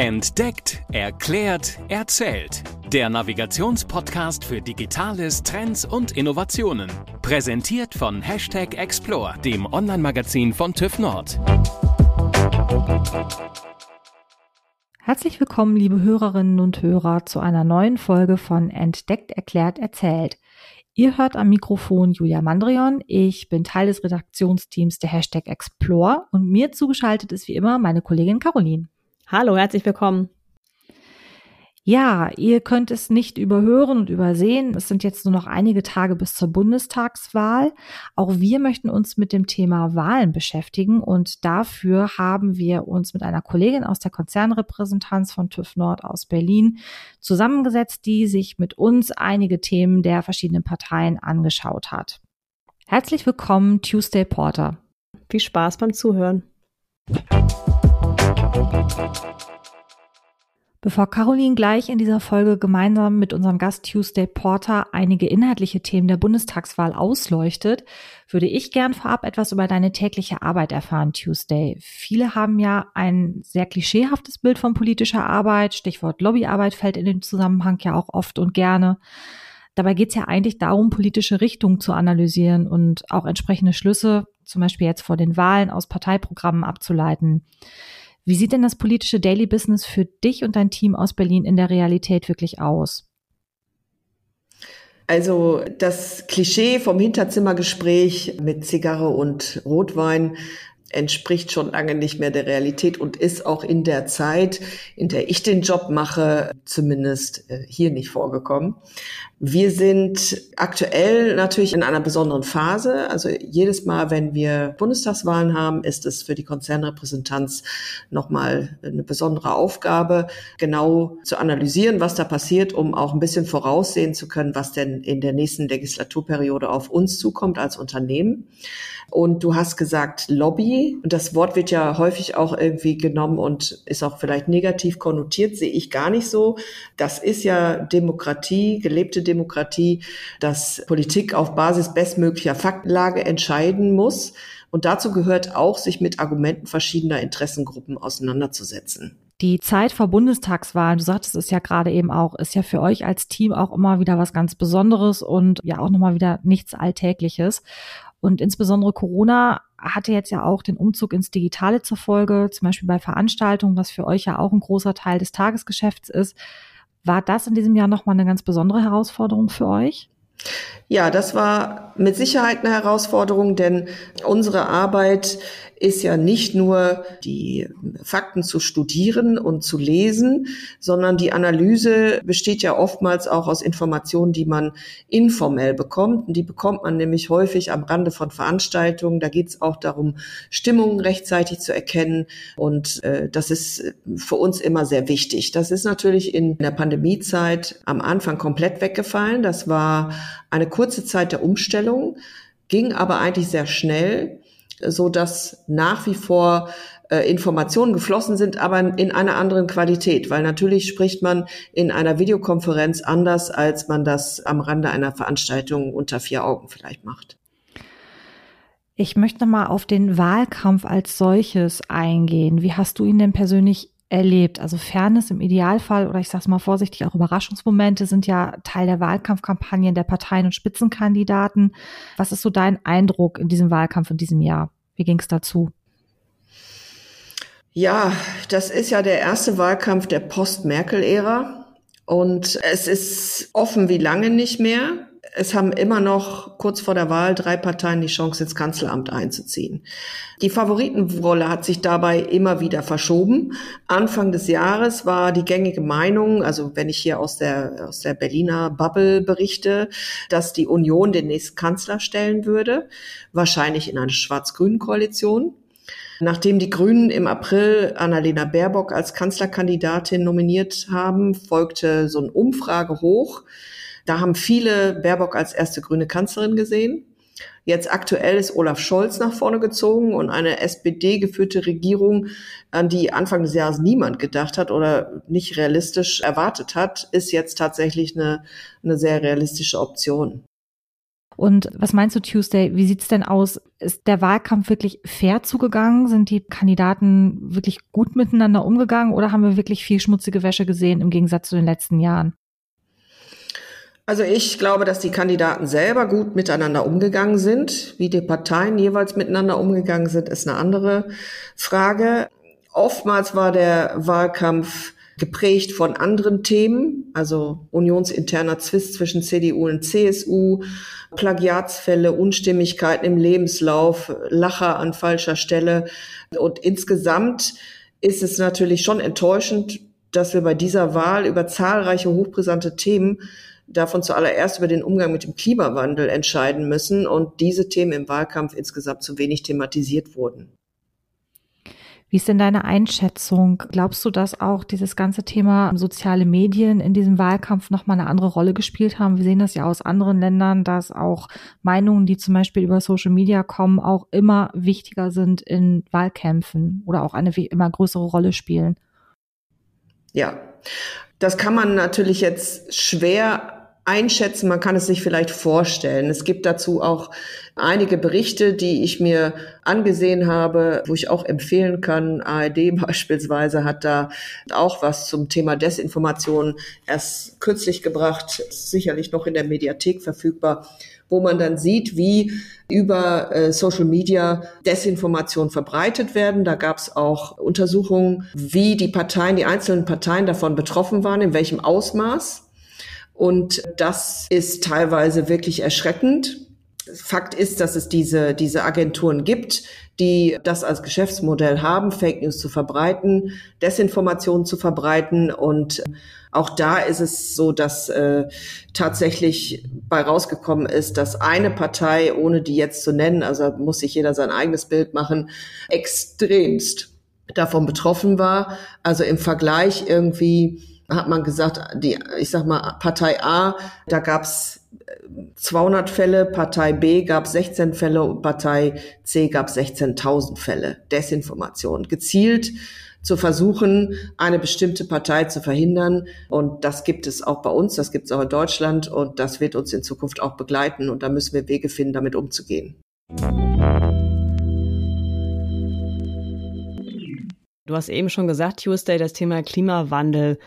Entdeckt, erklärt, erzählt. Der Navigationspodcast für Digitales, Trends und Innovationen. Präsentiert von Hashtag Explore, dem Online-Magazin von TÜV Nord. Herzlich willkommen, liebe Hörerinnen und Hörer, zu einer neuen Folge von Entdeckt, erklärt, erzählt. Ihr hört am Mikrofon Julia Mandrion. Ich bin Teil des Redaktionsteams der Hashtag Explore und mir zugeschaltet ist wie immer meine Kollegin Caroline. Hallo, herzlich willkommen. Ja, ihr könnt es nicht überhören und übersehen. Es sind jetzt nur noch einige Tage bis zur Bundestagswahl. Auch wir möchten uns mit dem Thema Wahlen beschäftigen und dafür haben wir uns mit einer Kollegin aus der Konzernrepräsentanz von TÜV Nord aus Berlin zusammengesetzt, die sich mit uns einige Themen der verschiedenen Parteien angeschaut hat. Herzlich willkommen, Tuesday Porter. Viel Spaß beim Zuhören. Bevor Caroline gleich in dieser Folge gemeinsam mit unserem Gast Tuesday Porter einige inhaltliche Themen der Bundestagswahl ausleuchtet, würde ich gern vorab etwas über deine tägliche Arbeit erfahren, Tuesday. Viele haben ja ein sehr klischeehaftes Bild von politischer Arbeit. Stichwort Lobbyarbeit fällt in den Zusammenhang ja auch oft und gerne. Dabei geht es ja eigentlich darum, politische Richtungen zu analysieren und auch entsprechende Schlüsse, zum Beispiel jetzt vor den Wahlen, aus Parteiprogrammen abzuleiten. Wie sieht denn das politische Daily Business für dich und dein Team aus Berlin in der Realität wirklich aus? Also das Klischee vom Hinterzimmergespräch mit Zigarre und Rotwein entspricht schon lange nicht mehr der Realität und ist auch in der Zeit, in der ich den Job mache, zumindest äh, hier nicht vorgekommen. Wir sind aktuell natürlich in einer besonderen Phase. Also jedes Mal, wenn wir Bundestagswahlen haben, ist es für die Konzernrepräsentanz nochmal eine besondere Aufgabe, genau zu analysieren, was da passiert, um auch ein bisschen voraussehen zu können, was denn in der nächsten Legislaturperiode auf uns zukommt als Unternehmen. Und du hast gesagt Lobby. Das Wort wird ja häufig auch irgendwie genommen und ist auch vielleicht negativ konnotiert, sehe ich gar nicht so. Das ist ja Demokratie, gelebte Demokratie, dass Politik auf Basis bestmöglicher Faktenlage entscheiden muss. Und dazu gehört auch, sich mit Argumenten verschiedener Interessengruppen auseinanderzusetzen. Die Zeit vor Bundestagswahlen, du sagtest es ja gerade eben auch, ist ja für euch als Team auch immer wieder was ganz Besonderes und ja auch nochmal wieder nichts Alltägliches. Und insbesondere Corona hatte jetzt ja auch den Umzug ins Digitale zur Folge, zum Beispiel bei Veranstaltungen, was für euch ja auch ein großer Teil des Tagesgeschäfts ist. War das in diesem Jahr nochmal eine ganz besondere Herausforderung für euch? Ja, das war mit Sicherheit eine Herausforderung, denn unsere Arbeit ist ja nicht nur die Fakten zu studieren und zu lesen, sondern die Analyse besteht ja oftmals auch aus Informationen, die man informell bekommt. Und die bekommt man nämlich häufig am Rande von Veranstaltungen. Da geht es auch darum, Stimmungen rechtzeitig zu erkennen. Und äh, das ist für uns immer sehr wichtig. Das ist natürlich in der Pandemiezeit am Anfang komplett weggefallen. Das war eine kurze Zeit der Umstellung, ging aber eigentlich sehr schnell, so dass nach wie vor äh, Informationen geflossen sind, aber in einer anderen Qualität, weil natürlich spricht man in einer Videokonferenz anders, als man das am Rande einer Veranstaltung unter vier Augen vielleicht macht. Ich möchte mal auf den Wahlkampf als solches eingehen. Wie hast du ihn denn persönlich erlebt. Also Fairness im Idealfall oder ich sage es mal vorsichtig, auch Überraschungsmomente sind ja Teil der Wahlkampfkampagnen der Parteien und Spitzenkandidaten. Was ist so dein Eindruck in diesem Wahlkampf in diesem Jahr? Wie ging es dazu? Ja, das ist ja der erste Wahlkampf der Post-Merkel-Ära. Und es ist offen wie lange nicht mehr es haben immer noch kurz vor der Wahl drei Parteien die Chance, ins Kanzleramt einzuziehen. Die Favoritenrolle hat sich dabei immer wieder verschoben. Anfang des Jahres war die gängige Meinung, also wenn ich hier aus der, aus der Berliner Bubble berichte, dass die Union den nächsten Kanzler stellen würde, wahrscheinlich in einer schwarz-grünen Koalition. Nachdem die Grünen im April Annalena Baerbock als Kanzlerkandidatin nominiert haben, folgte so ein Umfrage hoch da haben viele Baerbock als erste grüne Kanzlerin gesehen. Jetzt aktuell ist Olaf Scholz nach vorne gezogen und eine SPD-geführte Regierung, an die Anfang des Jahres niemand gedacht hat oder nicht realistisch erwartet hat, ist jetzt tatsächlich eine, eine sehr realistische Option. Und was meinst du, Tuesday? Wie sieht's denn aus? Ist der Wahlkampf wirklich fair zugegangen? Sind die Kandidaten wirklich gut miteinander umgegangen oder haben wir wirklich viel schmutzige Wäsche gesehen im Gegensatz zu den letzten Jahren? Also ich glaube, dass die Kandidaten selber gut miteinander umgegangen sind. Wie die Parteien jeweils miteinander umgegangen sind, ist eine andere Frage. Oftmals war der Wahlkampf geprägt von anderen Themen, also unionsinterner Zwist zwischen CDU und CSU, Plagiatsfälle, Unstimmigkeiten im Lebenslauf, Lacher an falscher Stelle. Und insgesamt ist es natürlich schon enttäuschend, dass wir bei dieser Wahl über zahlreiche hochbrisante Themen davon zuallererst über den Umgang mit dem Klimawandel entscheiden müssen und diese Themen im Wahlkampf insgesamt zu wenig thematisiert wurden. Wie ist denn deine Einschätzung? Glaubst du, dass auch dieses ganze Thema soziale Medien in diesem Wahlkampf nochmal eine andere Rolle gespielt haben? Wir sehen das ja aus anderen Ländern, dass auch Meinungen, die zum Beispiel über Social Media kommen, auch immer wichtiger sind in Wahlkämpfen oder auch eine immer größere Rolle spielen. Ja, das kann man natürlich jetzt schwer einschätzen, man kann es sich vielleicht vorstellen. Es gibt dazu auch einige Berichte, die ich mir angesehen habe, wo ich auch empfehlen kann. ARD beispielsweise hat da auch was zum Thema Desinformation erst kürzlich gebracht, sicherlich noch in der Mediathek verfügbar, wo man dann sieht, wie über äh, Social Media Desinformation verbreitet werden. Da gab es auch Untersuchungen, wie die Parteien, die einzelnen Parteien davon betroffen waren, in welchem Ausmaß. Und das ist teilweise wirklich erschreckend. Fakt ist, dass es diese, diese Agenturen gibt, die das als Geschäftsmodell haben, Fake News zu verbreiten, Desinformation zu verbreiten. Und auch da ist es so, dass äh, tatsächlich bei rausgekommen ist, dass eine Partei, ohne die jetzt zu nennen, also muss sich jeder sein eigenes Bild machen, extremst davon betroffen war. Also im Vergleich irgendwie hat man gesagt, die, ich sag mal, Partei A, da gab's 200 Fälle, Partei B gab 16 Fälle und Partei C gab 16.000 Fälle Desinformation. Gezielt zu versuchen, eine bestimmte Partei zu verhindern. Und das gibt es auch bei uns, das gibt es auch in Deutschland und das wird uns in Zukunft auch begleiten. Und da müssen wir Wege finden, damit umzugehen. Du hast eben schon gesagt, Tuesday, das Thema Klimawandel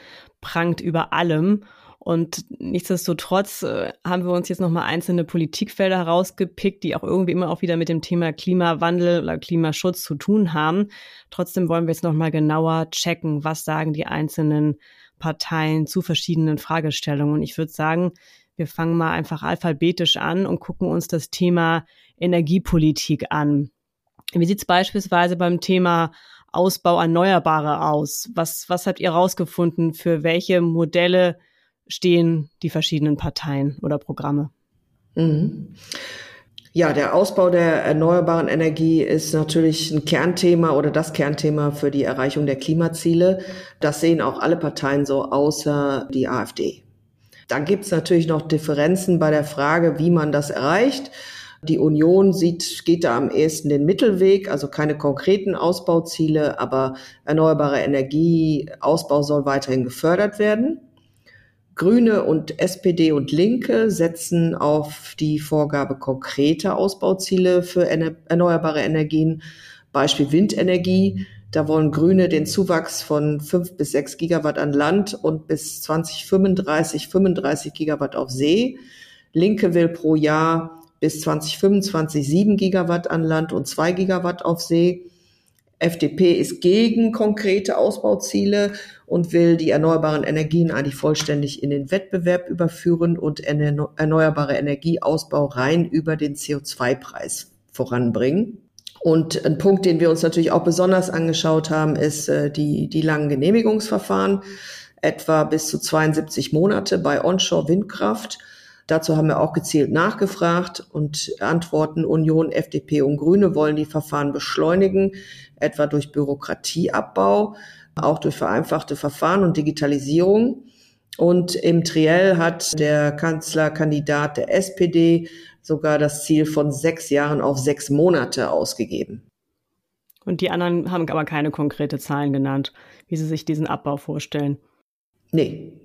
prangt über allem. Und nichtsdestotrotz äh, haben wir uns jetzt nochmal einzelne Politikfelder herausgepickt, die auch irgendwie immer auch wieder mit dem Thema Klimawandel oder Klimaschutz zu tun haben. Trotzdem wollen wir jetzt nochmal genauer checken, was sagen die einzelnen Parteien zu verschiedenen Fragestellungen. Und ich würde sagen, wir fangen mal einfach alphabetisch an und gucken uns das Thema Energiepolitik an. Wie sieht es beispielsweise beim Thema Ausbau Erneuerbare aus? Was, was habt ihr rausgefunden? Für welche Modelle stehen die verschiedenen Parteien oder Programme? Mhm. Ja, der Ausbau der erneuerbaren Energie ist natürlich ein Kernthema oder das Kernthema für die Erreichung der Klimaziele. Das sehen auch alle Parteien so, außer die AfD. Dann gibt es natürlich noch Differenzen bei der Frage, wie man das erreicht. Die Union sieht, geht da am ehesten den Mittelweg, also keine konkreten Ausbauziele, aber erneuerbare Energieausbau soll weiterhin gefördert werden. Grüne und SPD und Linke setzen auf die Vorgabe konkreter Ausbauziele für erneuerbare Energien, Beispiel Windenergie. Da wollen Grüne den Zuwachs von fünf bis sechs Gigawatt an Land und bis 2035 35 Gigawatt auf See. Linke will pro Jahr bis 2025 7 Gigawatt an Land und 2 Gigawatt auf See. FDP ist gegen konkrete Ausbauziele und will die erneuerbaren Energien eigentlich vollständig in den Wettbewerb überführen und erneuerbare Energieausbau rein über den CO2-Preis voranbringen. Und ein Punkt, den wir uns natürlich auch besonders angeschaut haben, ist äh, die, die langen Genehmigungsverfahren, etwa bis zu 72 Monate bei Onshore-Windkraft. Dazu haben wir auch gezielt nachgefragt und Antworten Union, FDP und Grüne wollen die Verfahren beschleunigen, etwa durch Bürokratieabbau, auch durch vereinfachte Verfahren und Digitalisierung. Und im Triell hat der Kanzlerkandidat der SPD sogar das Ziel von sechs Jahren auf sechs Monate ausgegeben. Und die anderen haben aber keine konkrete Zahlen genannt, wie sie sich diesen Abbau vorstellen. Nee,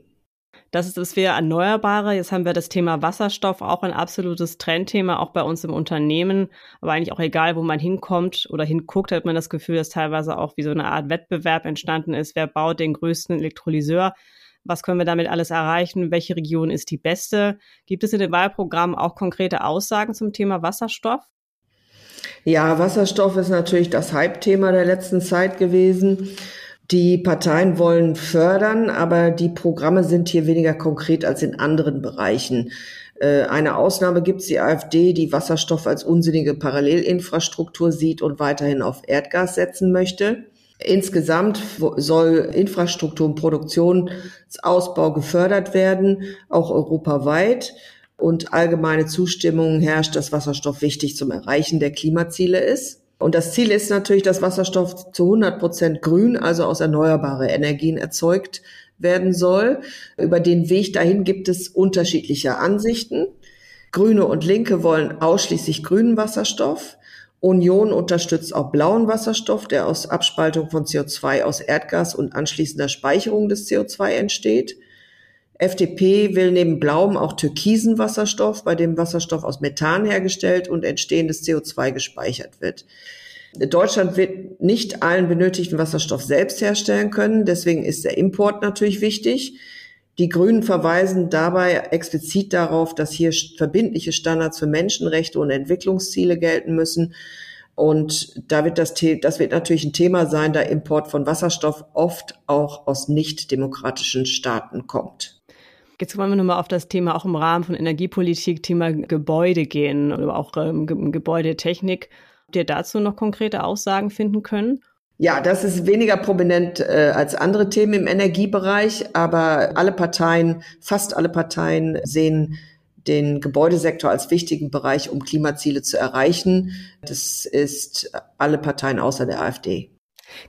Das ist das wir Erneuerbare. Jetzt haben wir das Thema Wasserstoff, auch ein absolutes Trendthema, auch bei uns im Unternehmen. Aber eigentlich auch egal, wo man hinkommt oder hinguckt, hat man das Gefühl, dass teilweise auch wie so eine Art Wettbewerb entstanden ist. Wer baut den größten Elektrolyseur? Was können wir damit alles erreichen? Welche Region ist die beste? Gibt es in den Wahlprogrammen auch konkrete Aussagen zum Thema Wasserstoff? Ja, Wasserstoff ist natürlich das Hype-Thema der letzten Zeit gewesen. Die Parteien wollen fördern, aber die Programme sind hier weniger konkret als in anderen Bereichen. Äh, eine Ausnahme gibt es die AfD, die Wasserstoff als unsinnige Parallelinfrastruktur sieht und weiterhin auf Erdgas setzen möchte. Insgesamt soll Infrastruktur und Produktionsausbau gefördert werden, auch europaweit. Und allgemeine Zustimmung herrscht, dass Wasserstoff wichtig zum Erreichen der Klimaziele ist. Und das Ziel ist natürlich, dass Wasserstoff zu 100 Prozent grün, also aus erneuerbare Energien erzeugt werden soll. Über den Weg dahin gibt es unterschiedliche Ansichten. Grüne und Linke wollen ausschließlich grünen Wasserstoff. Union unterstützt auch blauen Wasserstoff, der aus Abspaltung von CO2 aus Erdgas und anschließender Speicherung des CO2 entsteht. FDP will neben blauem auch türkisen Wasserstoff, bei dem Wasserstoff aus Methan hergestellt und entstehendes CO2 gespeichert wird. Deutschland wird nicht allen benötigten Wasserstoff selbst herstellen können, deswegen ist der Import natürlich wichtig. Die Grünen verweisen dabei explizit darauf, dass hier verbindliche Standards für Menschenrechte und Entwicklungsziele gelten müssen. Und da wird das, das wird natürlich ein Thema sein, da Import von Wasserstoff oft auch aus nicht demokratischen Staaten kommt. Jetzt wollen wir nochmal auf das Thema auch im Rahmen von Energiepolitik, Thema Gebäude gehen oder auch ähm, Gebäudetechnik. Habt ihr dazu noch konkrete Aussagen finden können? Ja, das ist weniger prominent äh, als andere Themen im Energiebereich, aber alle Parteien, fast alle Parteien sehen den Gebäudesektor als wichtigen Bereich, um Klimaziele zu erreichen. Das ist alle Parteien außer der AfD.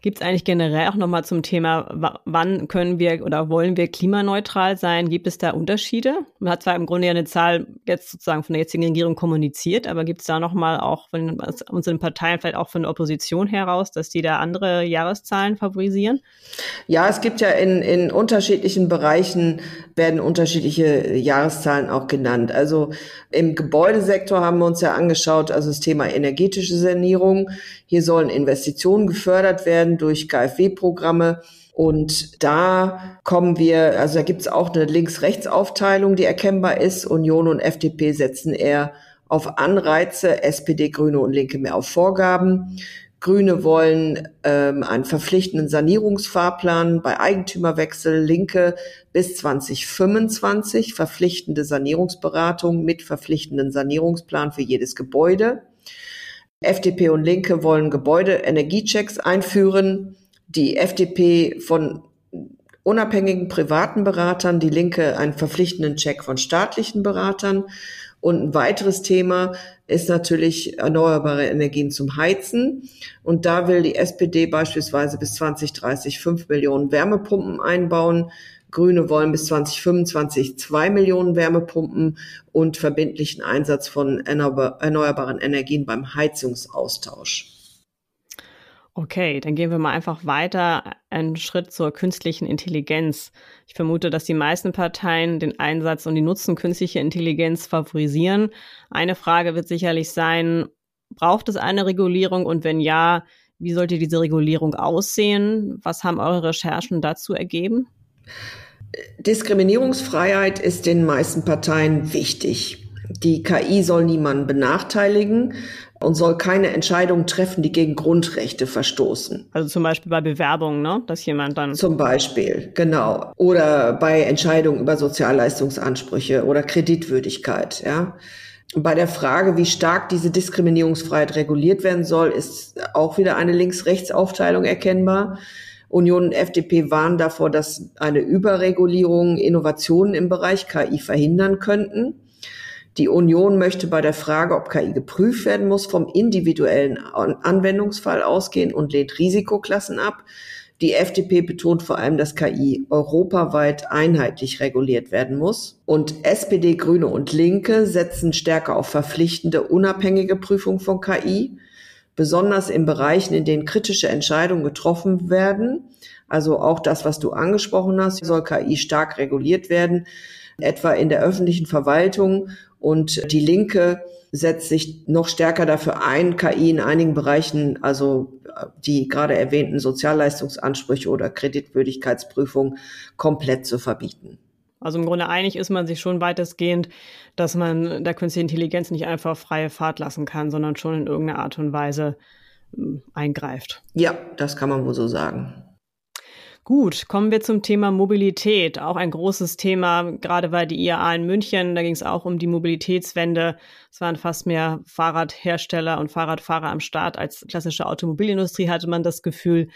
Gibt es eigentlich generell auch nochmal zum Thema, wann können wir oder wollen wir klimaneutral sein? Gibt es da Unterschiede? Man hat zwar im Grunde ja eine Zahl jetzt sozusagen von der jetzigen Regierung kommuniziert, aber gibt es da nochmal auch von unseren Parteien, vielleicht auch von der Opposition heraus, dass die da andere Jahreszahlen favorisieren? Ja, es gibt ja in, in unterschiedlichen Bereichen werden unterschiedliche Jahreszahlen auch genannt. Also im Gebäudesektor haben wir uns ja angeschaut, also das Thema energetische Sanierung. Hier sollen Investitionen gefördert werden durch KfW-Programme. Und da kommen wir, also da gibt es auch eine Links-Rechts-Aufteilung, die erkennbar ist. Union und FDP setzen eher auf Anreize, SPD, Grüne und Linke mehr auf Vorgaben. Grüne wollen ähm, einen verpflichtenden Sanierungsfahrplan bei Eigentümerwechsel, Linke bis 2025 verpflichtende Sanierungsberatung mit verpflichtenden Sanierungsplan für jedes Gebäude. FDP und Linke wollen Gebäudeenergiechecks einführen. Die FDP von unabhängigen privaten Beratern, die Linke einen verpflichtenden Check von staatlichen Beratern. Und ein weiteres Thema ist natürlich erneuerbare Energien zum Heizen. Und da will die SPD beispielsweise bis 2030 fünf Millionen Wärmepumpen einbauen. Grüne wollen bis 2025 zwei Millionen Wärmepumpen und verbindlichen Einsatz von erneuerbaren Energien beim Heizungsaustausch. Okay, dann gehen wir mal einfach weiter einen Schritt zur künstlichen Intelligenz. Ich vermute, dass die meisten Parteien den Einsatz und die Nutzen künstlicher Intelligenz favorisieren. Eine Frage wird sicherlich sein, braucht es eine Regulierung und wenn ja, wie sollte diese Regulierung aussehen? Was haben eure Recherchen dazu ergeben? Diskriminierungsfreiheit ist den meisten Parteien wichtig. Die KI soll niemanden benachteiligen und soll keine Entscheidungen treffen, die gegen Grundrechte verstoßen. Also zum Beispiel bei Bewerbungen, ne? dass jemand dann. Zum Beispiel, genau. Oder bei Entscheidungen über Sozialleistungsansprüche oder Kreditwürdigkeit, ja. Bei der Frage, wie stark diese Diskriminierungsfreiheit reguliert werden soll, ist auch wieder eine Links-Rechts-Aufteilung erkennbar. Union und FDP warnen davor, dass eine Überregulierung Innovationen im Bereich KI verhindern könnten. Die Union möchte bei der Frage, ob KI geprüft werden muss, vom individuellen Anwendungsfall ausgehen und lehnt Risikoklassen ab. Die FDP betont vor allem, dass KI europaweit einheitlich reguliert werden muss. Und SPD, Grüne und Linke setzen stärker auf verpflichtende, unabhängige Prüfung von KI, besonders in Bereichen, in denen kritische Entscheidungen getroffen werden, Also auch das, was du angesprochen hast, soll KI stark reguliert werden, etwa in der öffentlichen Verwaltung. Und die Linke setzt sich noch stärker dafür ein, KI in einigen Bereichen, also die gerade erwähnten Sozialleistungsansprüche oder Kreditwürdigkeitsprüfung, komplett zu verbieten. Also im Grunde einig ist man sich schon weitestgehend, dass man der künstlichen Intelligenz nicht einfach freie Fahrt lassen kann, sondern schon in irgendeiner Art und Weise hm, eingreift. Ja, das kann man wohl so sagen. Gut, kommen wir zum Thema Mobilität. Auch ein großes Thema, gerade bei die IAA in München. Da ging es auch um die Mobilitätswende. Es waren fast mehr Fahrradhersteller und Fahrradfahrer am Start als klassische Automobilindustrie, hatte man das Gefühl.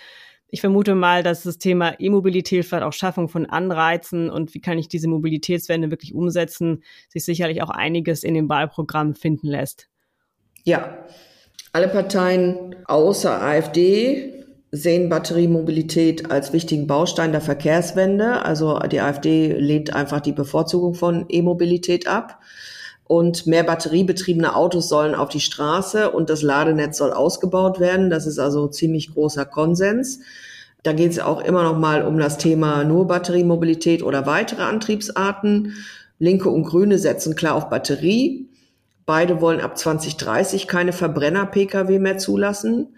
Ich vermute mal, dass das Thema E-Mobilität, vielleicht auch Schaffung von Anreizen und wie kann ich diese Mobilitätswende wirklich umsetzen, sich sicherlich auch einiges in dem Wahlprogramm finden lässt. Ja, alle Parteien außer AfD sehen Batteriemobilität als wichtigen Baustein der Verkehrswende. Also die AfD lehnt einfach die Bevorzugung von E-Mobilität ab. Und mehr batteriebetriebene Autos sollen auf die Straße und das Ladenetz soll ausgebaut werden. Das ist also ziemlich großer Konsens. Da geht es auch immer noch mal um das Thema nur Batteriemobilität oder weitere Antriebsarten. Linke und Grüne setzen klar auf Batterie. Beide wollen ab 2030 keine Verbrenner-Pkw mehr zulassen.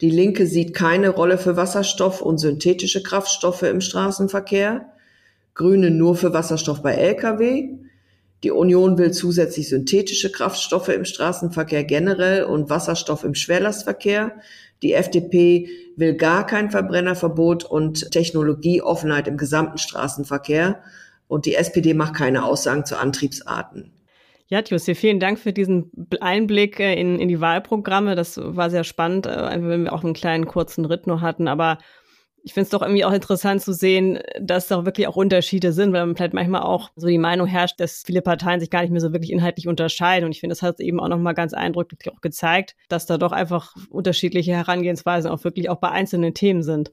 Die Linke sieht keine Rolle für Wasserstoff und synthetische Kraftstoffe im Straßenverkehr. Grüne nur für Wasserstoff bei Lkw. Die Union will zusätzlich synthetische Kraftstoffe im Straßenverkehr generell und Wasserstoff im Schwerlastverkehr. Die FDP will gar kein Verbrennerverbot und Technologieoffenheit im gesamten Straßenverkehr. Und die SPD macht keine Aussagen zu Antriebsarten. Ja, Jussi, vielen Dank für diesen Einblick äh, in, in die Wahlprogramme. Das war sehr spannend, äh, wenn wir auch einen kleinen kurzen Ritt nur hatten. Aber ich finde es doch irgendwie auch interessant zu sehen, dass da wirklich auch Unterschiede sind, weil man vielleicht manchmal auch so die Meinung herrscht, dass viele Parteien sich gar nicht mehr so wirklich inhaltlich unterscheiden. Und ich finde, das hat eben auch nochmal ganz eindrücklich auch gezeigt, dass da doch einfach unterschiedliche Herangehensweisen auch wirklich auch bei einzelnen Themen sind.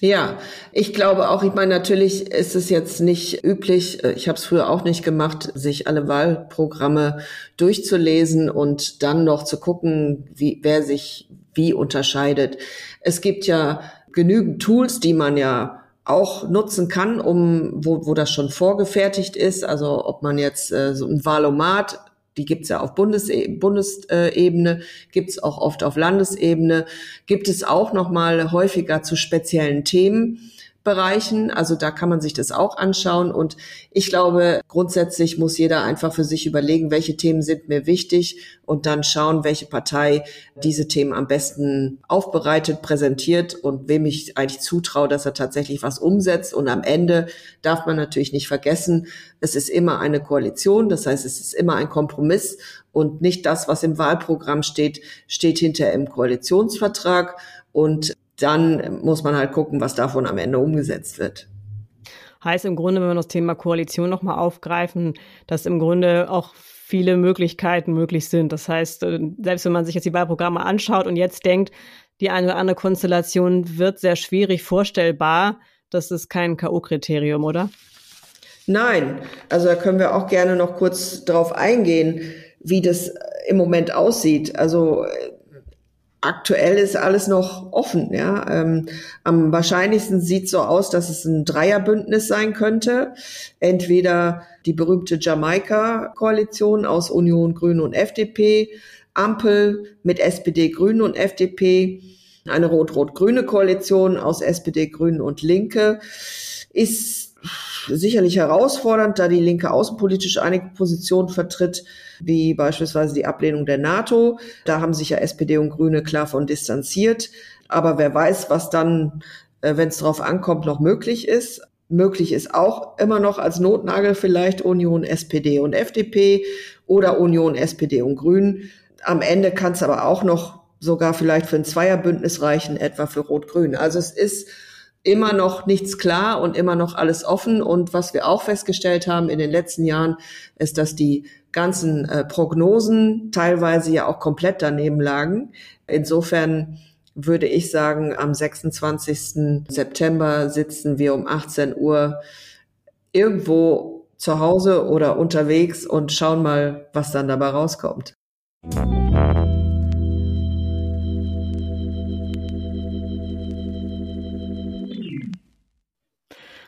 Ja, ich glaube auch, ich meine, natürlich ist es jetzt nicht üblich, äh, ich habe es früher auch nicht gemacht, sich alle Wahlprogramme durchzulesen und dann noch zu gucken, wie, wer sich wie unterscheidet. Es gibt ja genügend Tools, die man ja auch nutzen kann, um wo, wo das schon vorgefertigt ist. Also ob man jetzt äh, so ein Valomat die gibt's ja auf Bundesebene, Bundesebene, gibt's auch oft auf Landesebene, gibt es auch noch mal häufiger zu speziellen Themen. Bereichen. Also da kann man sich das auch anschauen. Und ich glaube, grundsätzlich muss jeder einfach für sich überlegen, welche Themen sind mir wichtig und dann schauen, welche Partei diese Themen am besten aufbereitet, präsentiert und wem ich eigentlich zutraue, dass er tatsächlich was umsetzt. Und am Ende darf man natürlich nicht vergessen, es ist immer eine Koalition. Das heißt, es ist immer ein Kompromiss und nicht das, was im Wahlprogramm steht, steht hinter im Koalitionsvertrag. Und dann muss man halt gucken, was davon am Ende umgesetzt wird. Heißt im Grunde, wenn wir das Thema Koalition nochmal aufgreifen, dass im Grunde auch viele Möglichkeiten möglich sind. Das heißt, äh, selbst wenn man sich jetzt die Wahlprogramme anschaut und jetzt denkt, die eine oder andere Konstellation wird sehr schwierig vorstellbar, das ist kein K.O.-Kriterium, oder? Nein, also da können wir auch gerne noch kurz drauf eingehen, wie das im Moment aussieht. Also aktuell ist alles noch offen. Ja, ähm, am wahrscheinlichsten sieht so aus, dass es ein Dreierbündnis sein könnte. Entweder die berühmte Jamaika-Koalition aus Union, Grünen und FDP, Ampel mit SPD, Grünen und FDP, eine rot-rot-grüne Koalition aus SPD, Grünen und Linke ist sicherlich herausfordernd, da die Linke außenpolitisch einige Positionen vertritt, wie beispielsweise die Ablehnung der NATO. Da haben sich ja SPD und Grüne klar von distanziert. Aber wer weiß, was dann, äh, wenn es darauf ankommt, noch möglich ist. Möglich ist auch immer noch als Notnagel vielleicht Union, SPD und FDP oder Union, SPD und Grünen. Am Ende kann es aber auch noch sogar vielleicht für ein Zweierbündnis reichen, etwa für Rot-Grün. Also es ist immer noch nichts klar und immer noch alles offen. Und was wir auch festgestellt haben in den letzten Jahren, ist, dass die ganzen äh, Prognosen teilweise ja auch komplett daneben lagen. Insofern würde ich sagen, am 26. September sitzen wir um 18 Uhr irgendwo zu Hause oder unterwegs und schauen mal, was dann dabei rauskommt.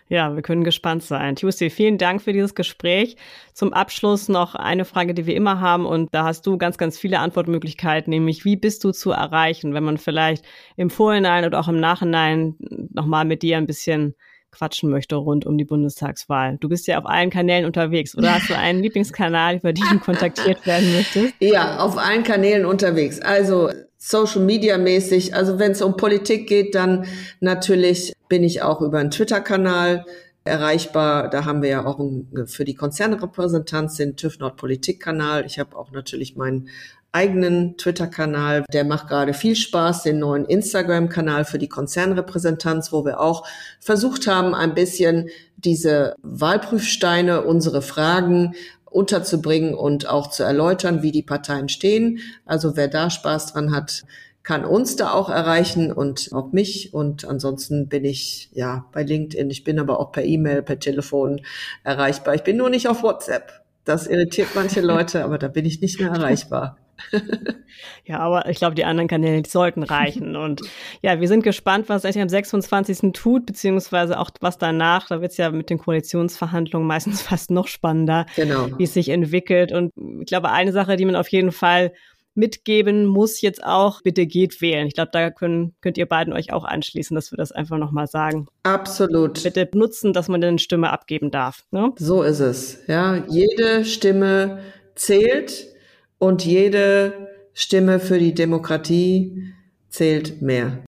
Ja, wir können gespannt sein. Tuesday, vielen Dank für dieses Gespräch. Zum Abschluss noch eine Frage, die wir immer haben und da hast du ganz, ganz viele Antwortmöglichkeiten, nämlich wie bist du zu erreichen, wenn man vielleicht im Vorhinein oder auch im Nachhinein nochmal mit dir ein bisschen quatschen möchte rund um die Bundestagswahl. Du bist ja auf allen Kanälen unterwegs, oder hast du einen Lieblingskanal, über den du kontaktiert werden möchtest? Ja, auf allen Kanälen unterwegs. Also Social Media mäßig. Also wenn es um Politik geht, dann natürlich bin ich auch über einen Twitter-Kanal erreichbar. Da haben wir ja auch für die Konzernrepräsentanz den TÜV Nord Politik-Kanal. Ich habe auch natürlich meinen eigenen Twitter-Kanal. Der macht gerade viel Spaß, den neuen Instagram-Kanal für die Konzernrepräsentanz, wo wir auch versucht haben, ein bisschen diese Wahlprüfsteine, unsere Fragen unterzubringen und auch zu erläutern, wie die Parteien stehen. Also wer da Spaß dran hat, kann uns da auch erreichen und auch mich. Und ansonsten bin ich ja bei LinkedIn. Ich bin aber auch per E-Mail, per Telefon erreichbar. Ich bin nur nicht auf WhatsApp. Das irritiert manche Leute, aber da bin ich nicht mehr erreichbar. ja, aber ich glaube, die anderen Kanäle die sollten reichen. Und ja, wir sind gespannt, was eigentlich am 26. tut, beziehungsweise auch was danach. Da wird es ja mit den Koalitionsverhandlungen meistens fast noch spannender, genau. wie es sich entwickelt. Und ich glaube, eine Sache, die man auf jeden Fall mitgeben muss jetzt auch, bitte geht wählen. Ich glaube, da können, könnt ihr beiden euch auch anschließen, dass wir das einfach nochmal sagen. Absolut. Bitte nutzen, dass man eine Stimme abgeben darf. Ne? So ist es. Ja, jede Stimme zählt und jede Stimme für die Demokratie zählt mehr.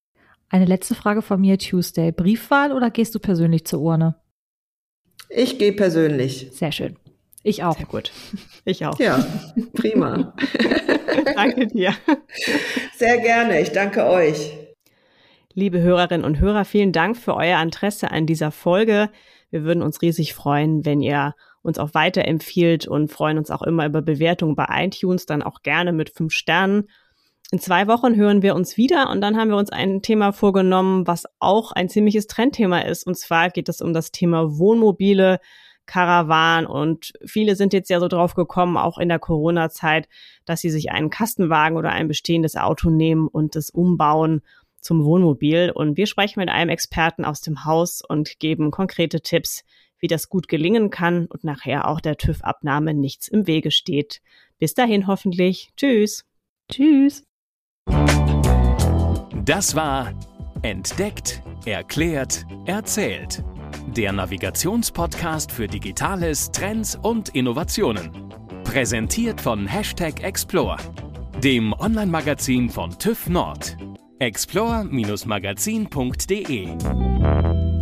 Eine letzte Frage von mir, Tuesday. Briefwahl oder gehst du persönlich zur Urne? Ich gehe persönlich. Sehr schön. Ich auch. Sehr gut. Ich auch. Ja, prima. danke dir. Sehr gerne. Ich danke euch. Liebe Hörerinnen und Hörer, vielen Dank für euer Interesse an dieser Folge. Wir würden uns riesig freuen, wenn ihr uns auch weiterempfiehlt und freuen uns auch immer über Bewertungen bei iTunes, dann auch gerne mit fünf Sternen. In zwei Wochen hören wir uns wieder und dann haben wir uns ein Thema vorgenommen, was auch ein ziemliches Trendthema ist. Und zwar geht es um das Thema Wohnmobile, Karawan und viele sind jetzt ja so drauf gekommen, auch in der Corona-Zeit, dass sie sich einen Kastenwagen oder ein bestehendes Auto nehmen und das umbauen zum Wohnmobil. Und wir sprechen mit einem Experten aus dem Haus und geben konkrete Tipps, wie das gut gelingen kann und nachher auch der TÜV-Abnahme nichts im Wege steht. Bis dahin hoffentlich. Tschüss. Tschüss. Das war Entdeckt, Erklärt, Erzählt. Der Navigationspodcast für Digitales, Trends und Innovationen. Präsentiert von Hashtag Explore, dem Online-Magazin von TÜV Nord. explore-magazin.de